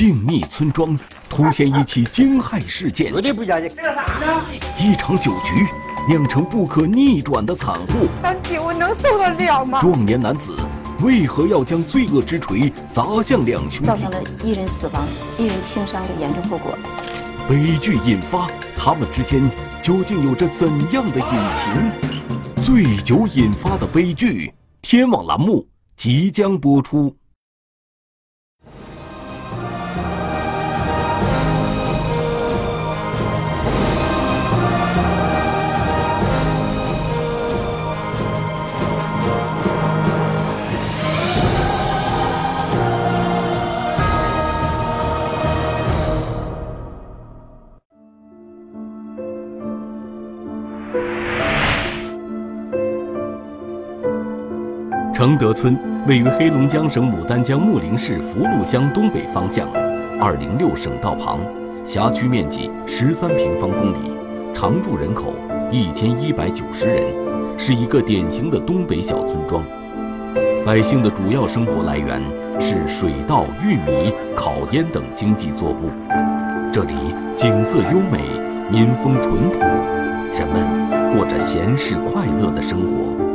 静谧村庄突现一起惊骇事件，绝对不相信。这是啥呢？一场酒局酿成不可逆转的惨祸。但酒能受得了吗？壮年男子为何要将罪恶之锤砸向两兄弟？造成了一人死亡、一人轻伤的严重后果。悲剧引发，他们之间究竟有着怎样的隐情？醉酒引发的悲剧，天网栏目即将播出。承德村位于黑龙江省牡丹江木陵市福禄乡东北方向，206省道旁，辖区面积13平方公里，常住人口1190人，是一个典型的东北小村庄。百姓的主要生活来源是水稻、玉米、烤烟等经济作物。这里景色优美，民风淳朴，人们过着闲适快乐的生活。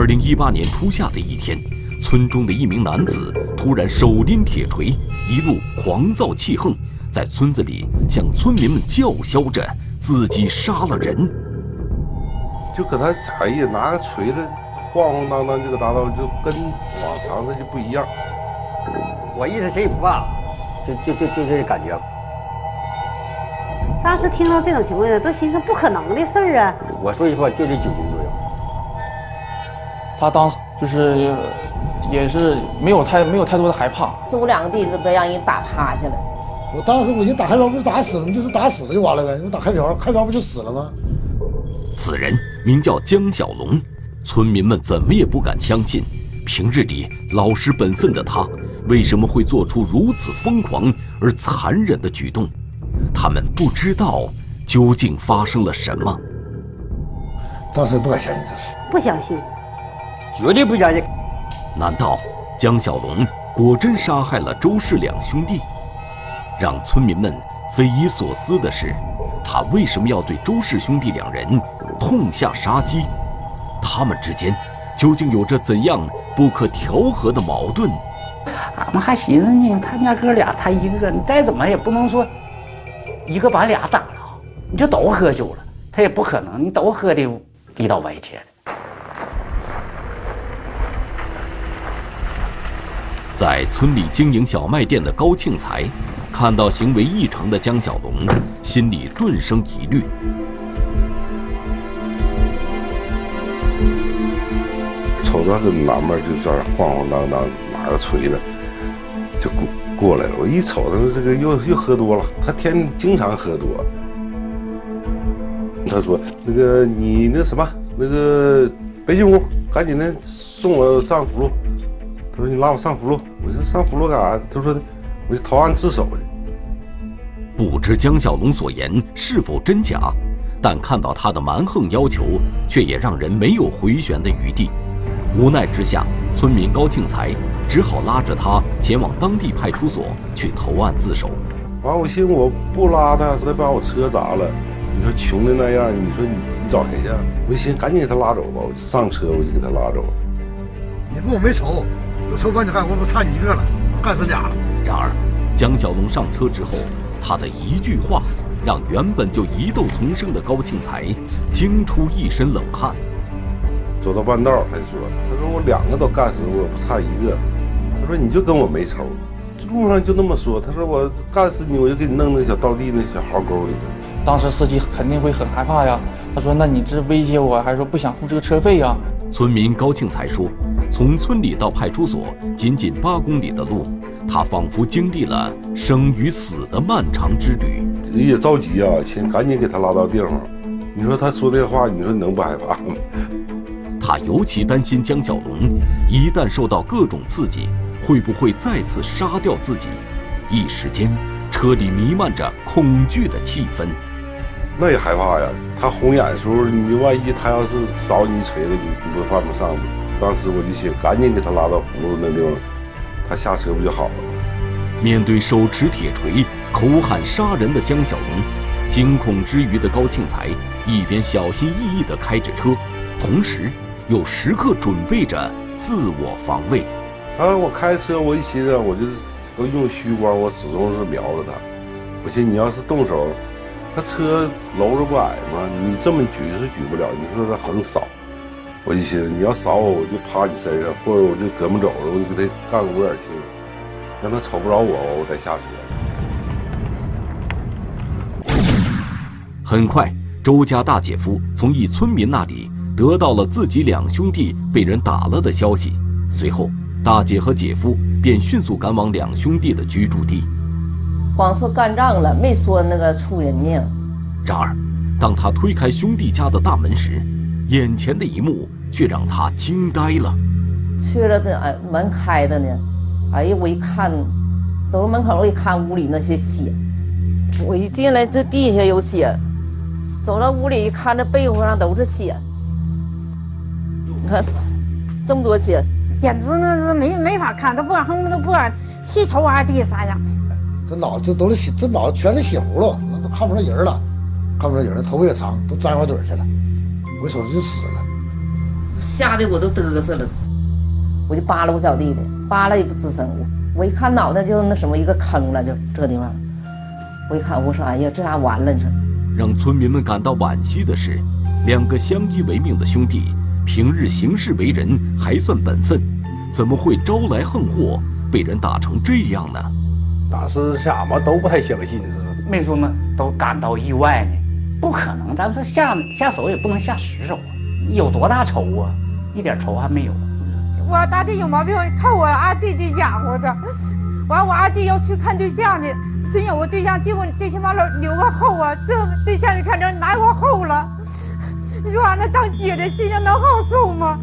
二零一八年初夏的一天，村中的一名男子突然手拎铁锤，一路狂躁气横，在村子里向村民们叫嚣着自己杀了人。就搁他哎呀，拿个锤子晃晃荡荡这个大道，就跟往常的就不一样。我意思谁也不怕，就就就就这感觉。当时听到这种情况下，都寻思不可能的事儿啊。我说句话，就这酒精作用。他当时就是也是没有太没有太多的害怕，四五两个地都被让人打趴下了。我当时我寻思打开瓢不是打死了吗？就是打死了就完了呗。你打开瓢，开瓢不就死了吗？此人名叫江小龙，村民们怎么也不敢相信，平日里老实本分的他，为什么会做出如此疯狂而残忍的举动？他们不知道究竟发生了什么。当时不敢相信这事，不相信，绝对不相信。难道江小龙果真杀害了周氏两兄弟？让村民们匪夷所思的是，他为什么要对周氏兄弟两人痛下杀机？他们之间究竟有着怎样不可调和的矛盾？俺们还寻思呢，他家哥俩，他一个，你再怎么也不能说一个把俩打了，你就都喝酒了，他也不可能，你都喝的一刀歪切的。在村里经营小卖店的高庆才，看到行为异常的江小龙，心里顿生疑虑。瞅着个南门就在那晃晃荡荡，拿个锤子就过过来了。我一瞅他这个又又喝多了，他天经常喝多。他说：“那个你那什么，那个别进屋，赶紧的送我上福禄。”他说：“你拉我上福禄。”我说：“上福禄干啥？”他说：“我就投案自首去。”不知江小龙所言是否真假，但看到他的蛮横要求，却也让人没有回旋的余地。无奈之下，村民高庆才只好拉着他前往当地派出所去投案自首。完，我寻思我不拉他，他把我车砸了。你说穷的那样，你说你你找谁去？我就寻思赶紧给他拉走吧，我就上车，我就给他拉走。你跟我没仇，有仇赶紧干，我不差你一个了，我干死俩了。然而，江小龙上车之后，他的一句话让原本就疑窦丛生的高庆才惊出一身冷汗。走到半道，他就说：“他说我两个都干死，我不差一个。他说你就跟我没仇，路上就那么说。他说我干死你，我就给你弄那小道地那小壕沟里去。”当时司机肯定会很害怕呀。他说：“那你这威胁我，还是说不想付这个车费呀？”村民高庆才说：“从村里到派出所仅仅八公里的路，他仿佛经历了生与死的漫长之旅。也着急啊，先赶紧给他拉到地方。你说他说这话，你说你能不害怕吗？” 他尤其担心江小龙一旦受到各种刺激，会不会再次杀掉自己？一时间，车里弥漫着恐惧的气氛。那也害怕呀！他红眼的时候，你万一他要是扫你一锤子，你你不犯不上吗？当时我就想，赶紧给他拉到葫芦那地方，他下车不就好了吗？面对手持铁锤、口喊杀人的江小龙，惊恐之余的高庆才一边小心翼翼地开着车，同时又时刻准备着自我防卫。啊我开车，我一寻思，我就都用虚光，我始终是瞄着他。我寻思，你要是动手，他车楼着不矮吗？你这么举是举不了，你说他横扫。我就寻思，你要扫我，我就趴你身上，或者我就胳膊肘了，我就给他干个捂眼青，让他瞅不着我，我再下车。很快，周家大姐夫从一村民那里得到了自己两兄弟被人打了的消息。随后，大姐和姐夫便迅速赶往两兄弟的居住地。光说干仗了，没说那个出人命。然而，当他推开兄弟家的大门时，眼前的一幕却让他惊呆了。去了的，哎，门开的呢。哎呀，我一看，走到门口，我一看屋里那些血，我一进来，这地下有血。走到屋里一看，这被窝上都是血。你看，这么多血，简直那是没没法看，都不敢哼，都不敢细瞅二弟啥样。这脑这都是血，这脑全是血葫芦，那都看不着人了，看不着人了，头发也长，都粘花腿去了。我一瞅就死了，吓得我都嘚瑟了。我就扒拉我小弟弟，扒拉也不吱声。我我一看脑袋就那什么一个坑了，就这地方。我一看，我说哎呀，这下完了，你说。让村民们感到惋惜的是，两个相依为命的兄弟，平日行事为人还算本分，怎么会招来横祸，被人打成这样呢？当时下嘛都不太相信，是没说嘛，都感到意外呢。不可能，咱说下下手也不能下死手啊！有多大仇啊？一点仇还没有。我大弟有毛病，靠我二弟弟养活的。完，我二弟要去看对象去，真有个对象，结果最起码留留个后啊。这对象一看这哪有后了？你说俺那当姐的心情能好受吗？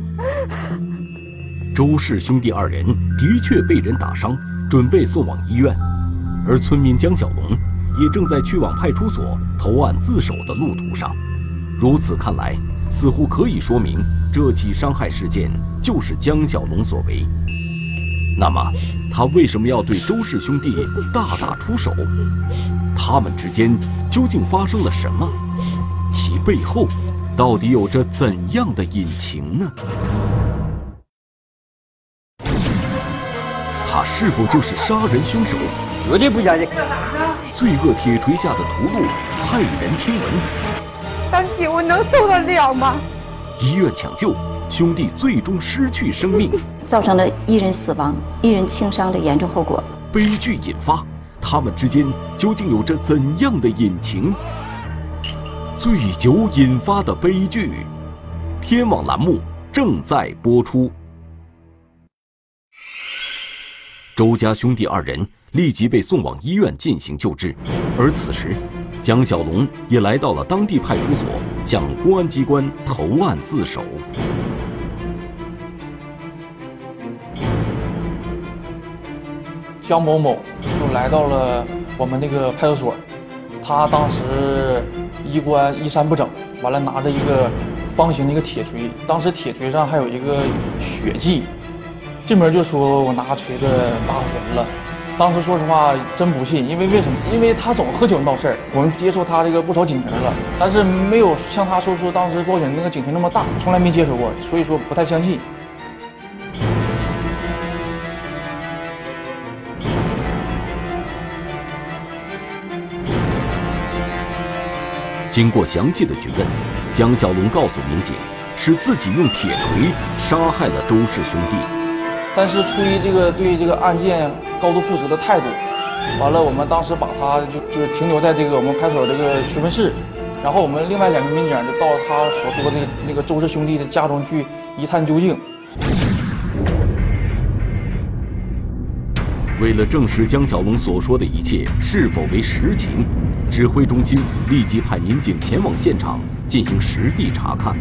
周氏兄弟二人的确被人打伤，准备送往医院，而村民江小龙也正在去往派出所投案自首的路途上。如此看来，似乎可以说明这起伤害事件就是江小龙所为。那么，他为什么要对周氏兄弟大打出手？他们之间究竟发生了什么？其背后到底有着怎样的隐情呢？他是否就是杀人凶手？绝对不相信。罪恶铁锤下的屠戮，骇人听闻。当姐，我能受得了吗？医院抢救，兄弟最终失去生命，造成了一人死亡、一人轻伤的严重后果。悲剧引发，他们之间究竟有着怎样的隐情？醉酒引发的悲剧，天网栏目正在播出。周家兄弟二人立即被送往医院进行救治，而此时，江小龙也来到了当地派出所，向公安机关投案自首。江某某就来到了我们那个派出所，他当时衣冠衣衫不整，完了拿着一个方形的一个铁锤，当时铁锤上还有一个血迹。进门就说我拿锤子打死人了，当时说实话真不信，因为为什么？因为他总喝酒闹事儿，我们接触他这个不少警情了，但是没有像他说出当时报警那个警情那么大，从来没接触过，所以说不太相信。经过详细的询问，江小龙告诉民警，是自己用铁锤杀害了周氏兄弟。但是出于这个对这个案件高度负责的态度，完了我们当时把他就就是停留在这个我们派出所这个询问室，然后我们另外两个民警就到他所说的那个那个周氏兄弟的家中去一探究竟。为了证实江小龙所说的一切是否为实情，指挥中心立即派民警前往现场进行实地查看。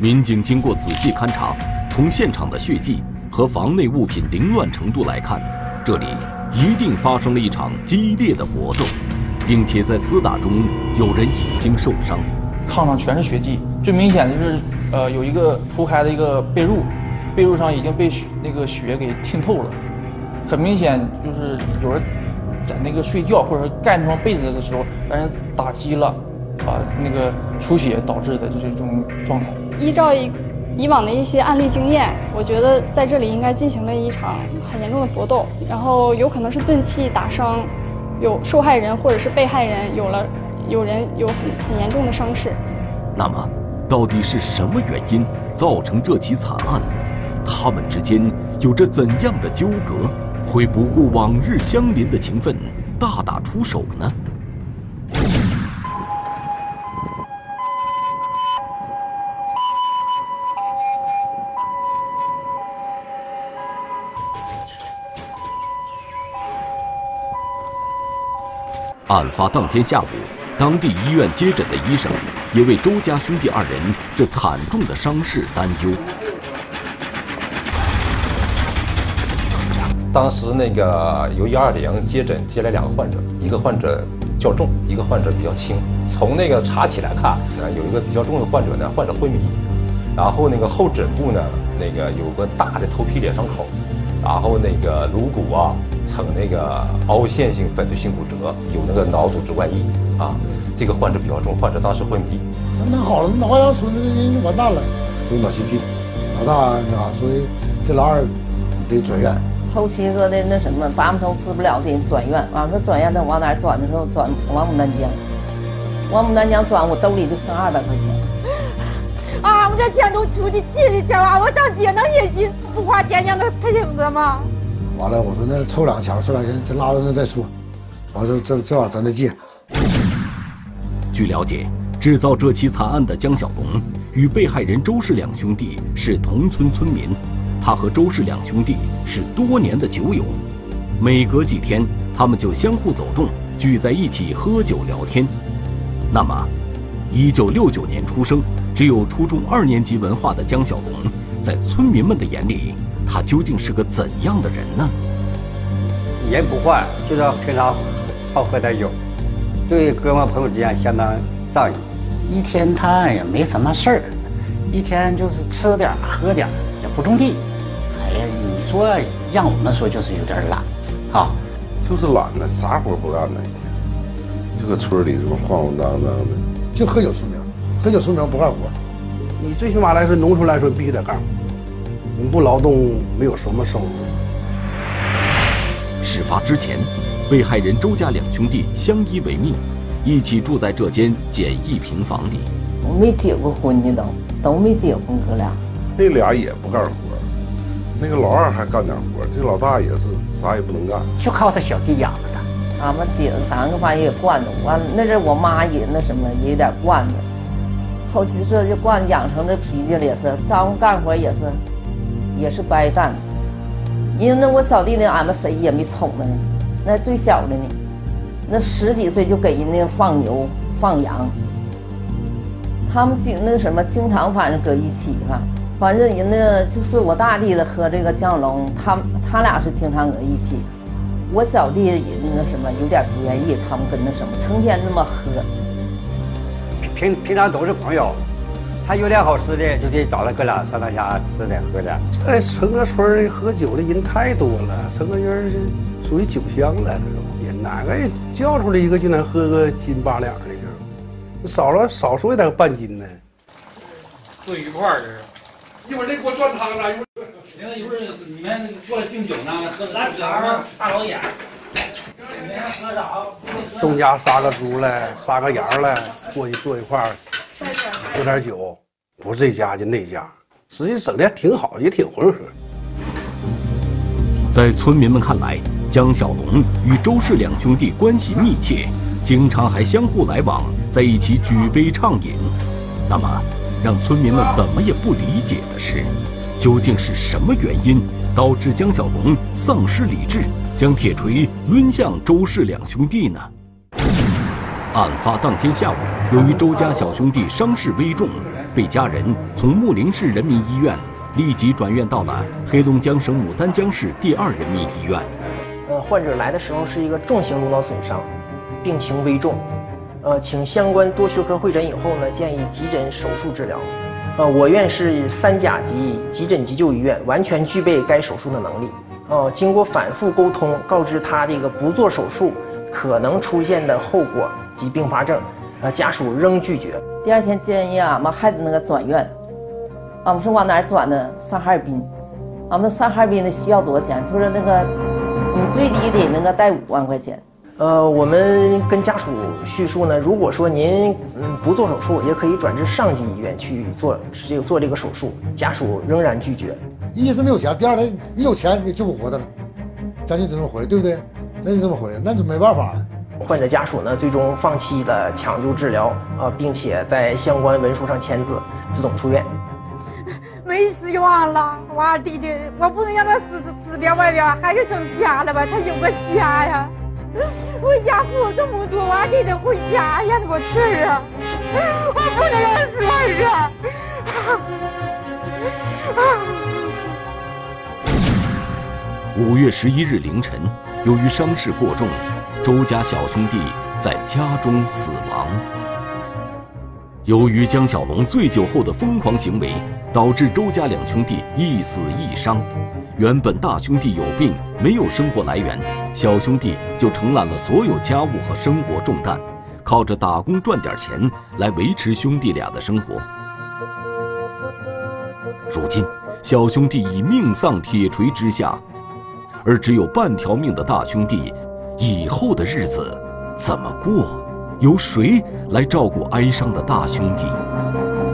民警经过仔细勘查，从现场的血迹和房内物品凌乱程度来看，这里一定发生了一场激烈的搏斗，并且在厮打中有人已经受伤。炕上全是血迹，最明显的就是，呃，有一个铺开的一个被褥，被褥上已经被那个血给浸透了，很明显就是有人在那个睡觉或者盖那双被子的时候让人打击了，啊，那个出血导致的就是这种状态。依照以以往的一些案例经验，我觉得在这里应该进行了一场很严重的搏斗，然后有可能是钝器打伤，有受害人或者是被害人有了。有人有很很严重的伤势，那么，到底是什么原因造成这起惨案？他们之间有着怎样的纠葛？会不顾往日相邻的情分，大打出手呢？案发当天下午。当地医院接诊的医生也为周家兄弟二人这惨重的伤势担忧。当时那个由幺二零接诊接来两个患者，一个患者较重，一个患者比较轻。从那个查体来看，有一个比较重的患者呢，患者昏迷，然后那个后枕部呢，那个有个大的头皮裂伤口，然后那个颅骨啊呈那个凹陷性粉碎性骨折，有那个脑组织外溢啊。这个患者比较重，患者当时昏迷。那好了，脑阳村的人就完蛋了，就脑气体。老大那啥，所以这老二得转院。后期说的那什么，拔不通治不了的转院。完了转院，那往哪转的时候，转往牡丹江。往牡丹江转，我兜里就剩二百块钱。啊，我这钱都出去借去钱啊！我当姐能忍心不花钱让他挺着吗？完了，我说那凑两钱，凑两钱，先拉到那再说。完了，这这玩意咱得借。据了解，制造这起惨案的江小龙与被害人周氏两兄弟是同村村民，他和周氏两兄弟是多年的酒友，每隔几天他们就相互走动，聚在一起喝酒聊天。那么，一九六九年出生、只有初中二年级文化的江小龙，在村民们的眼里，他究竟是个怎样的人呢？人不坏，就是平常好喝点酒。对哥们朋友之间相当仗义，一天他也没什么事儿，一天就是吃点喝点，也不种地。哎呀，你说让我们说就是有点懒，啊，就是懒呢，啥活不干呢？一天就搁村里这么晃晃荡荡的，就喝酒出名，喝酒出名不干活。你最起码来说，农村来说必须得干活，你不劳动没有什么收入。事发之前。被害人周家两兄弟相依为命，一起住在这间简易平房里。我没结过婚呢，都都没结婚，哥俩。那俩也不干活，那个老二还干点活，这老大也是啥也不能干，就靠他小弟养着他。俺们姐三个反正也惯着，完那阵我妈也那什么也有点惯着，后期这就惯养成这脾气了，也是招呼干活也是，也是不爱干。因为那我小弟呢，俺们谁也没宠呢。那最小的呢，那十几岁就给人家放牛放羊，他们经那什么经常反正搁一起哈，反正人那就是我大弟子和这个江龙，他他俩是经常搁一起，我小弟也那什么有点不愿意，他们跟那什么成天那么喝，平平常都是朋友，他有点好吃的就得找他哥俩上他家吃点喝点。在城个村喝酒的人太多了，城个人是。属于酒香了，这种人哪个叫出来一个就能喝个斤八两的？这少了少说也得半斤呢。坐一块儿这是。一会儿得给我转汤了。一会儿一会儿你们过来敬酒呢，喝咱咱们大老远。喝啥？东家杀个猪了，杀个羊了，过去坐一块儿，喝点酒，不是这家就那家，实际整的还挺好，也挺浑和。在村民们看来。江小龙与周氏两兄弟关系密切，经常还相互来往，在一起举杯畅饮。那么，让村民们怎么也不理解的是，究竟是什么原因导致江小龙丧失理智，将铁锤抡向周氏两兄弟呢？案发当天下午，由于周家小兄弟伤势危重，被家人从木陵市人民医院立即转院到了黑龙江省牡丹江市第二人民医院。呃，患者来的时候是一个重型颅脑损伤，病情危重。呃，请相关多学科会诊以后呢，建议急诊手术治疗。呃，我院是三甲级急诊急救医院，完全具备该手术的能力。哦，经过反复沟通，告知他这个不做手术可能出现的后果及并发症，呃，家属仍拒绝。第二天建议俺们孩子那个转院，俺们说往哪儿转呢？上哈尔滨。俺们上哈尔滨的需要多少钱？他说那个，你最低得那个带五万块钱。呃，我们跟家属叙述呢，如果说您嗯不做手术，也可以转至上级医院去做这个做这个手术，家属仍然拒绝。一是没有钱，第二呢，你有钱你救不活他了，咱就这么回来，对不对？咱就这么回来，那就没办法。患者家属呢，最终放弃了抢救治疗啊，并且在相关文书上签字，自动出院。没希望了，我二弟弟，我不能让他死死边外边，还是成家了吧？他有个家呀。我家付这么多，我还得回家呀！我去啊！我不能让他死啊！五月十一日凌晨，由于伤势过重，周家小兄弟在家中死亡。由于江小龙醉酒后的疯狂行为，导致周家两兄弟一死一伤。原本大兄弟有病，没有生活来源，小兄弟就承揽了所有家务和生活重担，靠着打工赚点钱来维持兄弟俩的生活。如今，小兄弟已命丧铁锤之下，而只有半条命的大兄弟，以后的日子怎么过？由谁来照顾哀伤的大兄弟？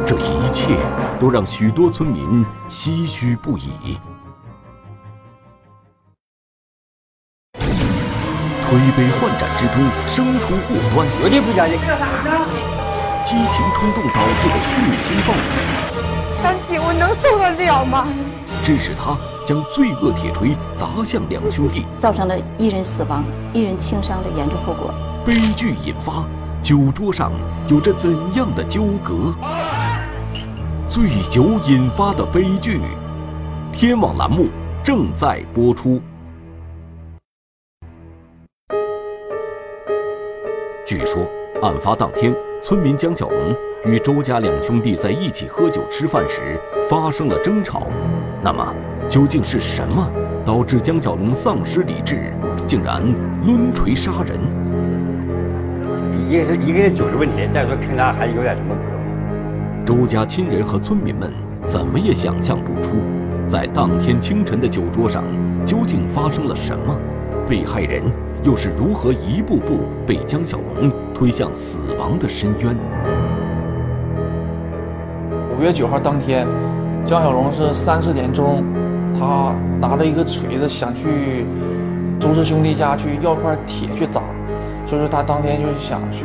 这一切都让许多村民唏嘘不已。推杯换盏之中生出祸端，绝对不相信。激情冲动导致的血腥暴死，但姐我能受得了吗？致使他将罪恶铁锤砸向两兄弟，造成了一人死亡、一人轻伤的严重后果。悲剧引发，酒桌上有着怎样的纠葛？醉酒引发的悲剧，天网栏目正在播出。据说，案发当天，村民江小龙与周家两兄弟在一起喝酒吃饭时发生了争吵。那么，究竟是什么导致江小龙丧失理智，竟然抡锤杀人？一个是一个酒的问题，再说跟他还有点什么隔周家亲人和村民们怎么也想象不出，在当天清晨的酒桌上究竟发生了什么？被害人。又是如何一步步被江小龙推向死亡的深渊？五月九号当天，江小龙是三四点钟，他拿着一个锤子想去周氏兄弟家去要块铁去砸，所以说他当天就想去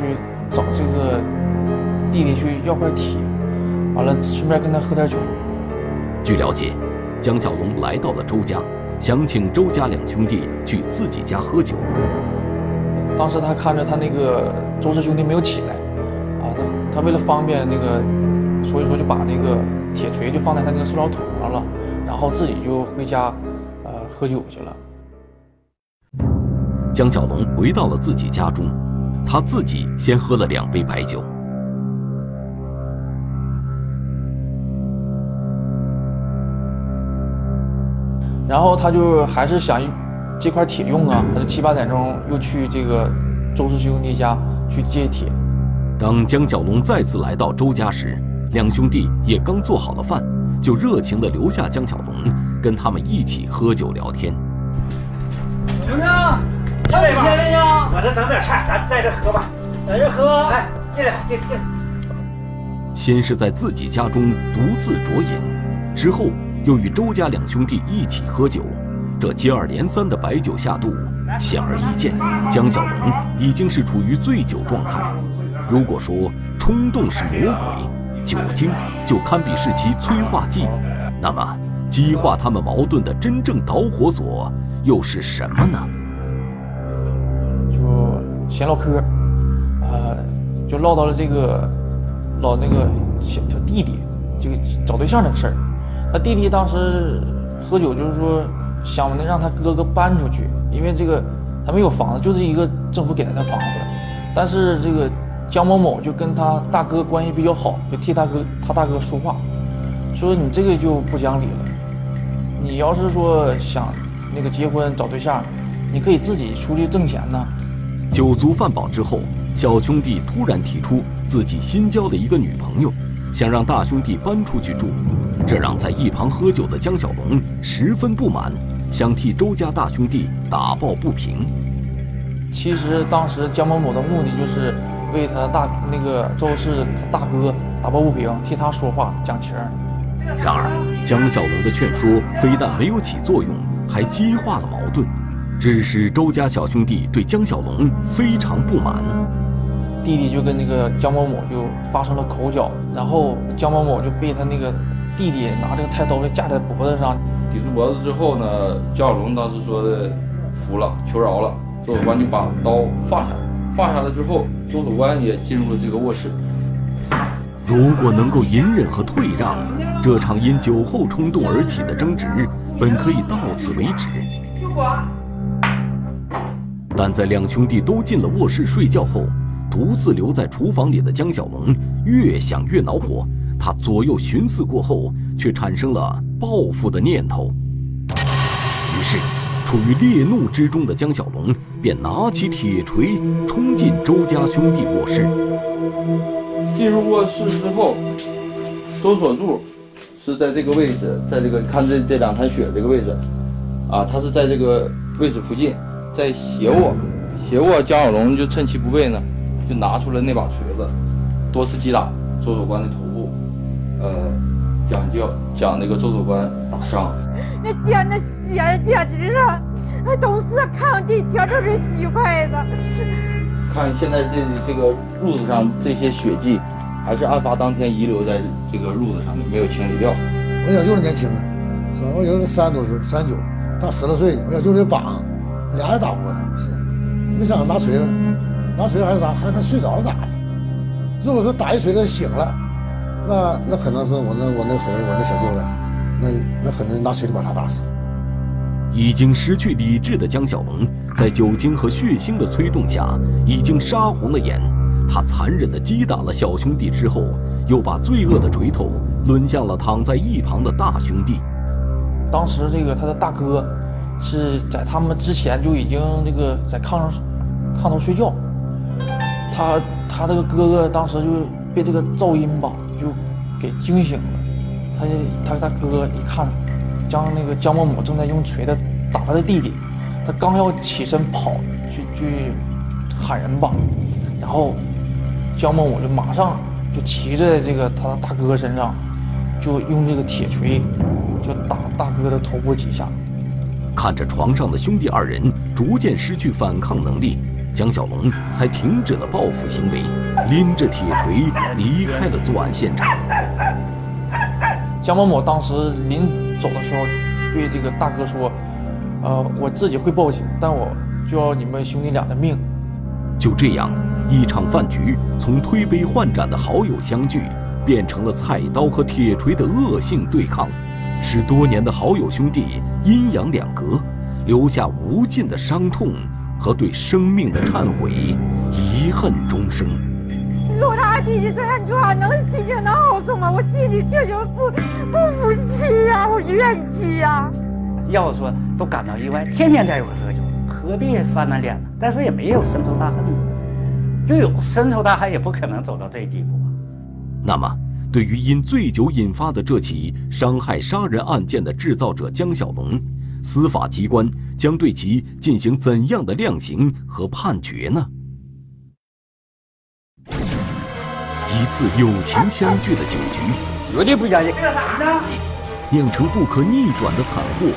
找这个弟弟去要块铁，完了顺便跟他喝点酒。据了解，江小龙来到了周家。想请周家两兄弟去自己家喝酒。当时他看着他那个周氏兄弟没有起来，啊，他他为了方便那个，所以说就把那个铁锤就放在他那个塑料桶上了，然后自己就回家，呃，喝酒去了。江小龙回到了自己家中，他自己先喝了两杯白酒。然后他就还是想这块铁用啊，他就七八点钟又去这个周氏兄弟家去借铁。当江小龙再次来到周家时，两兄弟也刚做好了饭，就热情地留下江小龙，跟他们一起喝酒聊天。兄弟，要点钱没有？我这整点菜，咱在这喝吧，在这喝。来，进来，进进。先是在自己家中独自酌饮，之后。又与周家两兄弟一起喝酒，这接二连三的白酒下肚，显而易见，江小龙已经是处于醉酒状态。如果说冲动是魔鬼，酒精就堪比是其催化剂，那么激化他们矛盾的真正导火索又是什么呢？就闲唠嗑，呃，就唠到了这个老那个小小弟弟。这个找对象这个事儿。他弟弟当时喝酒，就是说想让他哥哥搬出去，因为这个他没有房子，就是一个政府给他的房子。但是这个江某某就跟他大哥关系比较好，就替他哥他大哥说话，说你这个就不讲理了。你要是说想那个结婚找对象，你可以自己出去挣钱呢。酒足饭饱之后，小兄弟突然提出自己新交的一个女朋友，想让大兄弟搬出去住，这让在一旁喝酒的江小龙十分不满，想替周家大兄弟打抱不平。其实当时江某某的目的就是为他大那个周氏他大哥打抱不平，替他说话讲情。然而江小龙的劝说非但没有起作用，还激化了矛盾，致使周家小兄弟对江小龙非常不满。弟弟就跟那个江某某就发生了口角，然后江某某就被他那个弟弟拿这个菜刀就架在脖子上，抵住脖子之后呢，江小龙当时说的服了，求饶了。周守官就把刀放下，放下了之后，周守官也进入了这个卧室。如果能够隐忍和退让，这场因酒后冲动而起的争执本可以到此为止。但在两兄弟都进了卧室睡觉后，独自留在厨房里的江小龙越想越恼火。他左右寻思过后，却产生了报复的念头。于是。处于烈怒之中的江小龙便拿起铁锤冲进周家兄弟卧室。进入卧室之后，周锁柱是在这个位置，在这个看这这两滩血这个位置，啊，他是在这个位置附近，在斜卧，斜卧江小龙就趁其不备呢，就拿出了那把锤子，多次击打周守官的头部，呃，将将将那个周守官打伤。那天那血简直了，都是炕地，全都是血块子。看现在这这个褥子上这些血迹，还是案发当天遗留在这个褥子上面，没有清理掉。我小舅子年轻啊，是吧？我小舅子三十多岁，三十九，大十来岁呢。我小舅子膀，俩也打不过他，不是？没想到拿锤子，拿锤子还是啥？还是他睡着了打的。如果说打一锤子醒了，那那可能是我那我那谁，我那小舅子。那那可能拿锤子把他打死。已经失去理智的江小龙，在酒精和血腥的催动下，已经杀红了眼。他残忍地击打了小兄弟之后，又把罪恶的锤头抡向了躺在一旁的大兄弟。当时这个他的大哥是在他们之前就已经这个在炕上炕头睡觉，他他这个哥哥当时就被这个噪音吧就给惊醒了。他他他哥哥一看，江那个江某某正在用锤子打他的弟弟，他刚要起身跑去去喊人吧，然后江某某就马上就骑在这个他大哥身上，就用这个铁锤就打大哥的头部几下。看着床上的兄弟二人逐渐失去反抗能力，江小龙才停止了报复行为，拎着铁锤离开了作案现场。江某某当时临走的时候，对这个大哥说：“呃，我自己会报警，但我就要你们兄弟俩的命。”就这样，一场饭局从推杯换盏的好友相聚，变成了菜刀和铁锤的恶性对抗，使多年的好友兄弟阴阳两隔，留下无尽的伤痛和对生命的忏悔，遗恨终生。弟弟这样做，能心情能好受吗？我心里确实不不服气呀，我怨气呀。要说都感到意外，天天在一块喝酒，何必翻那脸呢？再说也没有深仇大恨，就有深仇大恨也不可能走到这地步吧。那么，对于因醉酒引发的这起伤害杀人案件的制造者江小龙，司法机关将对其进行怎样的量刑和判决呢？一次友情相聚的酒局，绝对不相信。酿成不可逆转的惨祸。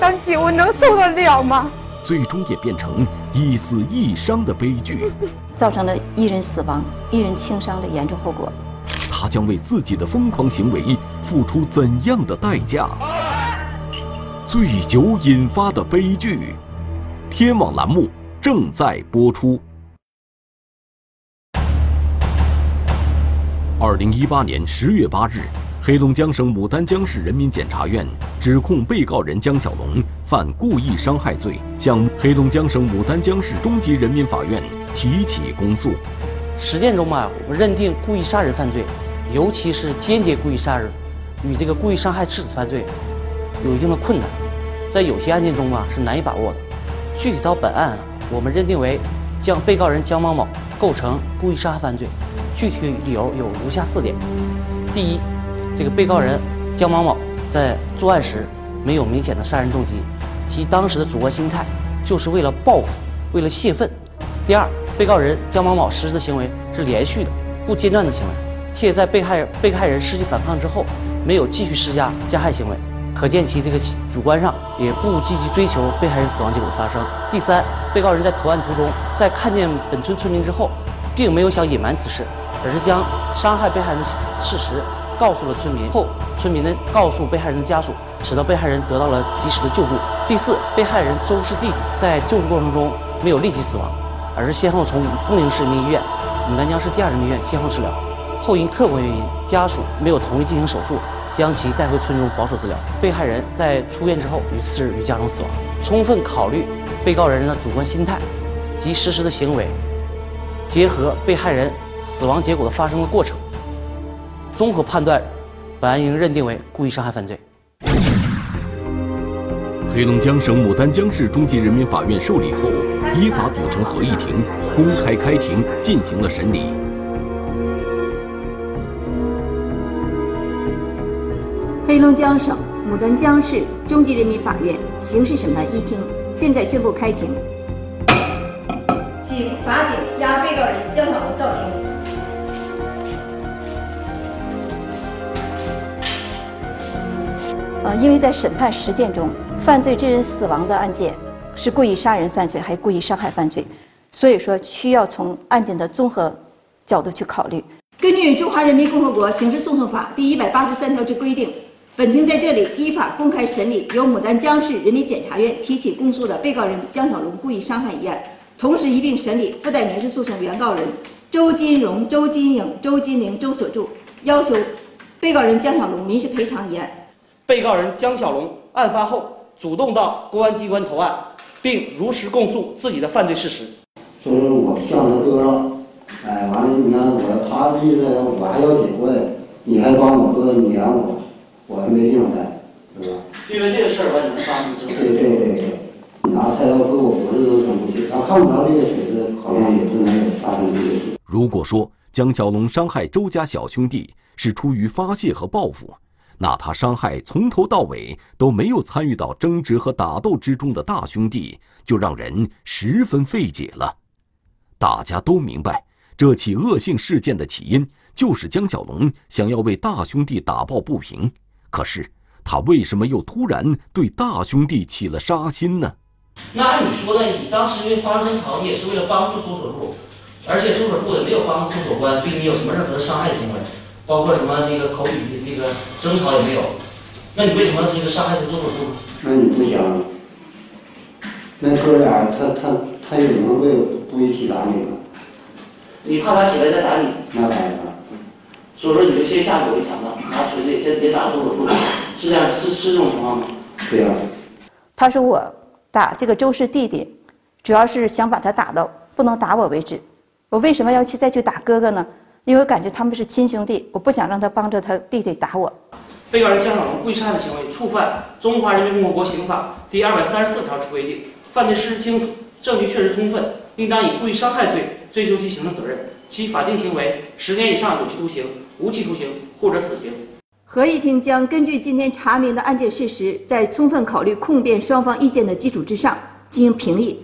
但酒能受得了吗？最终演变成一死一伤的悲剧，造成了一人死亡、一人轻伤的严重后果。他将为自己的疯狂行为付出怎样的代价？醉酒引发的悲剧，天网栏目正在播出。二零一八年十月八日，黑龙江省牡丹江市人民检察院指控被告人江小龙犯故意伤害罪，向黑龙江省牡丹江市中级人民法院提起公诉。实践中嘛，我们认定故意杀人犯罪，尤其是间接故意杀人，与这个故意伤害致死犯罪有一定的困难，在有些案件中啊是难以把握的。具体到本案，我们认定为将被告人江某某构成故意杀害犯罪，具体理由有如下四点：第一，这个被告人江某某在作案时没有明显的杀人动机，其当时的主观心态就是为了报复，为了泄愤；第二，被告人江某某实施的行为是连续的、不间断的行为，且在被害被害人失去反抗之后，没有继续施加加害行为。可见其这个主观上也不积极追求被害人死亡结果的发生。第三，被告人在投案途中，在看见本村村民之后，并没有想隐瞒此事，而是将伤害被害人的事实告诉了村民。后，村民呢告诉被害人的家属，使得被害人得到了及时的救助。第四，被害人周氏弟弟在救助过程中没有立即死亡，而是先后从穆宁市人民医院、牡丹江市第二人民医院先后治疗，后因客观原因，家属没有同意进行手术。将其带回村中保守治疗。被害人在出院之后于次日于家中死亡。充分考虑被告人的主观心态及实施的行为，结合被害人死亡结果的发生的过程，综合判断，本案应认定为故意伤害犯罪。黑龙江省牡丹江市中级人民法院受理后，依法组成合议庭，公开开庭进行了审理。黑龙江省牡丹江市中级人民法院刑事审判一厅现在宣布开庭，请法警押被告人江小龙到庭。呃，因为在审判实践中，犯罪致人死亡的案件是故意杀人犯罪还是故意伤害犯罪，所以说需要从案件的综合角度去考虑。根据《中华人民共和国刑事诉讼法》第一百八十三条之规定。本庭在这里依法公开审理由牡丹江市人民检察院提起公诉的被告人江小龙故意伤害一案，同时一并审理附带民事诉讼原告人周金荣、周金颖、周金玲、周所柱要求被告人江小龙民事赔偿一案。被告人江小龙案发后主动到公安机关投案，并如实供述自己的犯罪事实。就是我向他哥了，哎，完了，你看我，他的意思我还要结婚，你还帮我哥撵我。我还没地方待，是吧？因为这个事儿，把你们发生之后，对对对对，你拿菜刀割我脖子都伸不去，他看不着这个水子，好像也不能发生这个事。如果说江小龙伤害周家小兄弟是出于发泄和报复，那他伤害从头到尾都没有参与到争执和打斗之中的大兄弟，就让人十分费解了。大家都明白，这起恶性事件的起因就是江小龙想要为大兄弟打抱不平。可是，他为什么又突然对大兄弟起了杀心呢？那按你说的，你当时因为发生争吵，你也是为了帮助周所柱，而且周所柱也没有帮助周所官，对你有什么任何的伤害行为，包括什么那个口语那个争吵也没有。那你为什么这个伤害周所柱？那你不想？那哥俩他他他有能为不一起打你吗？你怕他起来再打你？那当然。所以说你就先下手为强了，拿锤子先别打是这样是是这种情况吗？对呀。他说我打这个周氏弟弟，主要是想把他打到不能打我为止。我为什么要去再去打哥哥呢？因为我感觉他们是亲兄弟，我不想让他帮着他弟弟打我。被告人江小龙故意伤害的行为触犯《中华人民共和国刑法》第二百三十四条之规定，犯罪事实清楚，证据确实充分，应当以故意伤害罪追究其刑事责任。其法定行为十年以上有期徒刑。无期徒刑或者死刑。合议庭将根据今天查明的案件事实，在充分考虑控辩双方意见的基础之上进行评议。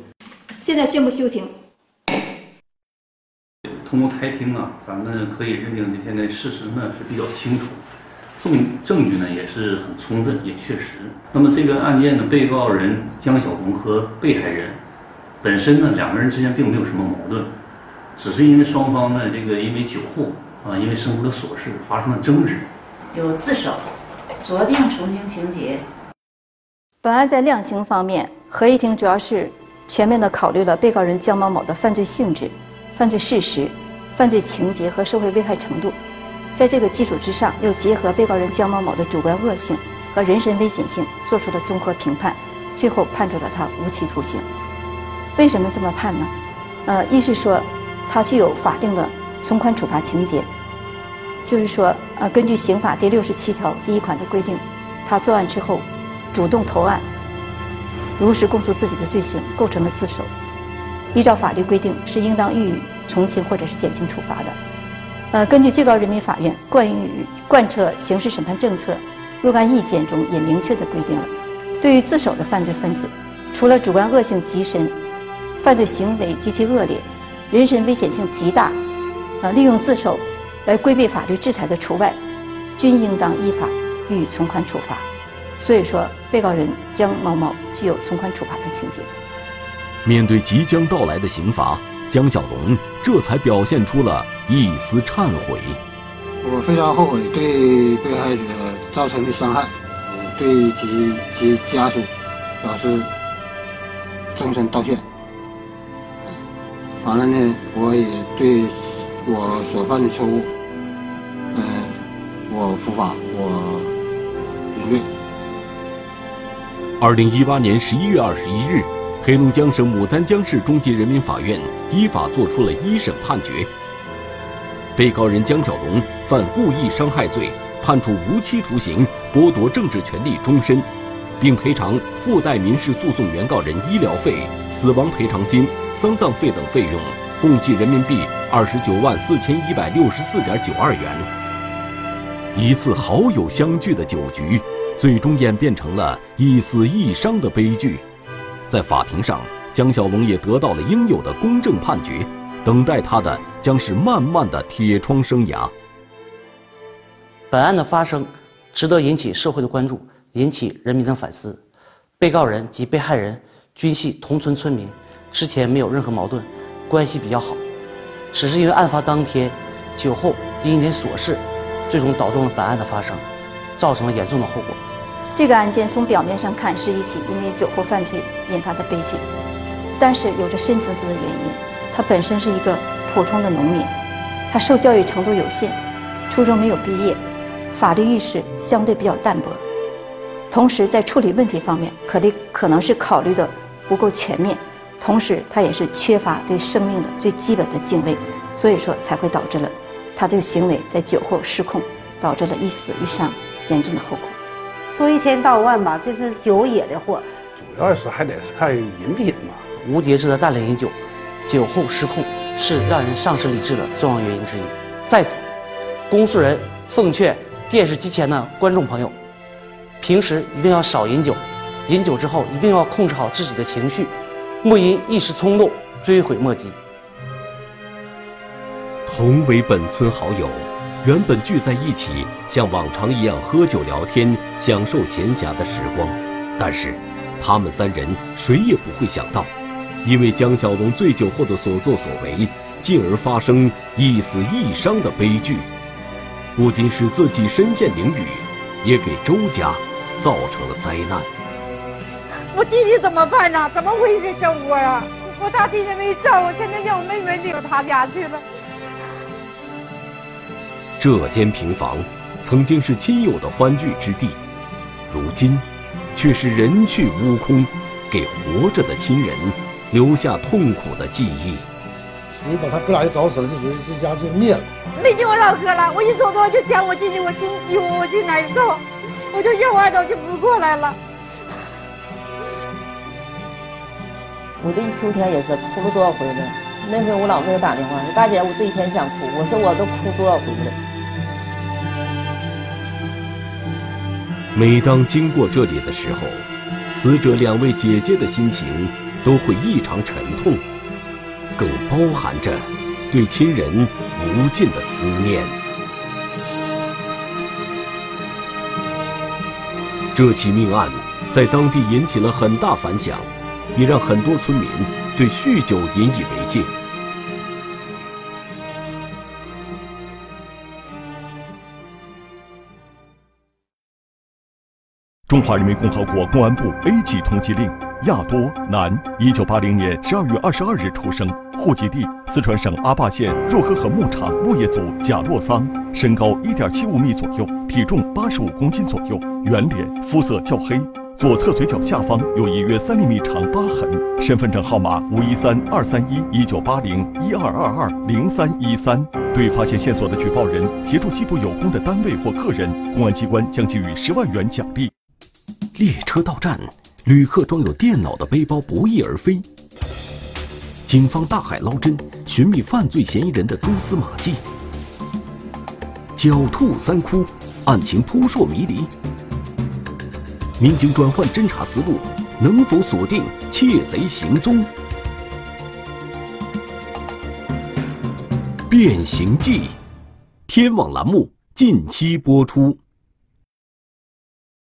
现在宣布休庭。通过开庭啊，咱们可以认定这现在事实呢是比较清楚，证证据呢也是很充分也确实。那么这个案件的被告人江小红和被害人本身呢两个人之间并没有什么矛盾，只是因为双方呢这个因为酒后。啊，因为生活的琐事发生了争执，有自首，酌定从轻情节。本案在量刑方面，合议庭主要是全面的考虑了被告人江某某的犯罪性质、犯罪事实、犯罪情节和社会危害程度，在这个基础之上，又结合被告人江某某的主观恶性和人身危险性，做出了综合评判，最后判处了他无期徒刑。为什么这么判呢？呃，一是说，他具有法定的从宽处罚情节，就是说，呃，根据刑法第六十七条第一款的规定，他作案之后主动投案，如实供述自己的罪行，构成了自首，依照法律规定是应当予以从轻或者是减轻处罚的。呃，根据最高人民法院关于贯彻刑事审判政策若干意见中也明确的规定了，对于自首的犯罪分子，除了主观恶性极深。犯罪行为极其恶劣，人身危险性极大，呃，利用自首来规避法律制裁的除外，均应当依法予以从宽处罚。所以说，被告人姜某某具有从宽处罚的情节。面对即将到来的刑罚，姜小龙这才表现出了一丝忏悔。我非常后悔对被害者造成的伤害，对其其家属表示终身道歉。完了呢，我也对我所犯的错误，呃，我伏法，我认罪。二零一八年十一月二十一日，黑龙江省牡丹江市中级人民法院依法作出了一审判决，被告人江小龙犯故意伤害罪，判处无期徒刑，剥夺政治权利终身，并赔偿附带民事诉讼原告人医疗费、死亡赔偿金。丧葬费等费用共计人民币二十九万四千一百六十四点九二元。一次好友相聚的酒局，最终演变成了一死一伤的悲剧。在法庭上，江小龙也得到了应有的公正判决，等待他的将是漫漫的铁窗生涯。本案的发生，值得引起社会的关注，引起人民的反思。被告人及被害人均系同村村民。之前没有任何矛盾，关系比较好，只是因为案发当天酒后因一点琐事，最终导致了本案的发生，造成了严重的后果。这个案件从表面上看是一起因为酒后犯罪引发的悲剧，但是有着深层次的原因。他本身是一个普通的农民，他受教育程度有限，初中没有毕业，法律意识相对比较淡薄，同时在处理问题方面，可能可能是考虑的不够全面。同时，他也是缺乏对生命的最基本的敬畏，所以说才会导致了他这个行为在酒后失控，导致了一死一伤严重的后果。说一千道万吧，这是酒惹的祸。主要是还得是看饮品嘛。无节制的大量饮酒，酒后失控是让人丧失理智的重要原因之一。在此，公诉人奉劝电视机前的观众朋友，平时一定要少饮酒，饮酒之后一定要控制好自己的情绪。莫因一时冲动追悔莫及。同为本村好友，原本聚在一起，像往常一样喝酒聊天，享受闲暇的时光。但是，他们三人谁也不会想到，因为江小龙醉酒后的所作所为，进而发生一死一伤的悲剧。不仅使自己身陷囹圄，也给周家造成了灾难。我弟弟怎么办呢？怎么维持生活呀？我大弟弟没走，我现在让我妹妹领他家去了。这间平房曾经是亲友的欢聚之地，如今却是人去屋空，给活着的亲人留下痛苦的记忆。你把他哥俩一找死了，就属于这家就灭了。没见我老哥了，我一走动就想我弟弟，我心揪，我心难受，我就一会儿都就不过来了。我这一秋天也是哭了多少回了。那回我老妹给我打电话说：“大姐，我这一天想哭。”我说：“我都哭多少回了。”每当经过这里的时候，死者两位姐姐的心情都会异常沉痛，更包含着对亲人无尽的思念。这起命案在当地引起了很大反响。也让很多村民对酗酒引以为戒。中华人民共和国公安部 A 级通缉令：亚多，男，一九八零年十二月二十二日出生，户籍地四川省阿坝县若呵河牧场牧业组贾洛桑，身高一点七五米左右，体重八十五公斤左右，圆脸，肤色较黑，左侧嘴角下方有一约三厘米长疤痕，身份证号码五一三二三一一九八零一二二二零三一三。对发现线索的举报人，协助缉捕有功的单位或个人，公安机关将给予十万元奖励。列车到站，旅客装有电脑的背包不翼而飞。警方大海捞针，寻觅犯罪嫌疑人的蛛丝马迹。狡兔三窟，案情扑朔迷离。民警转换侦查思路，能否锁定窃贼行踪？变形记，天网栏目近期播出。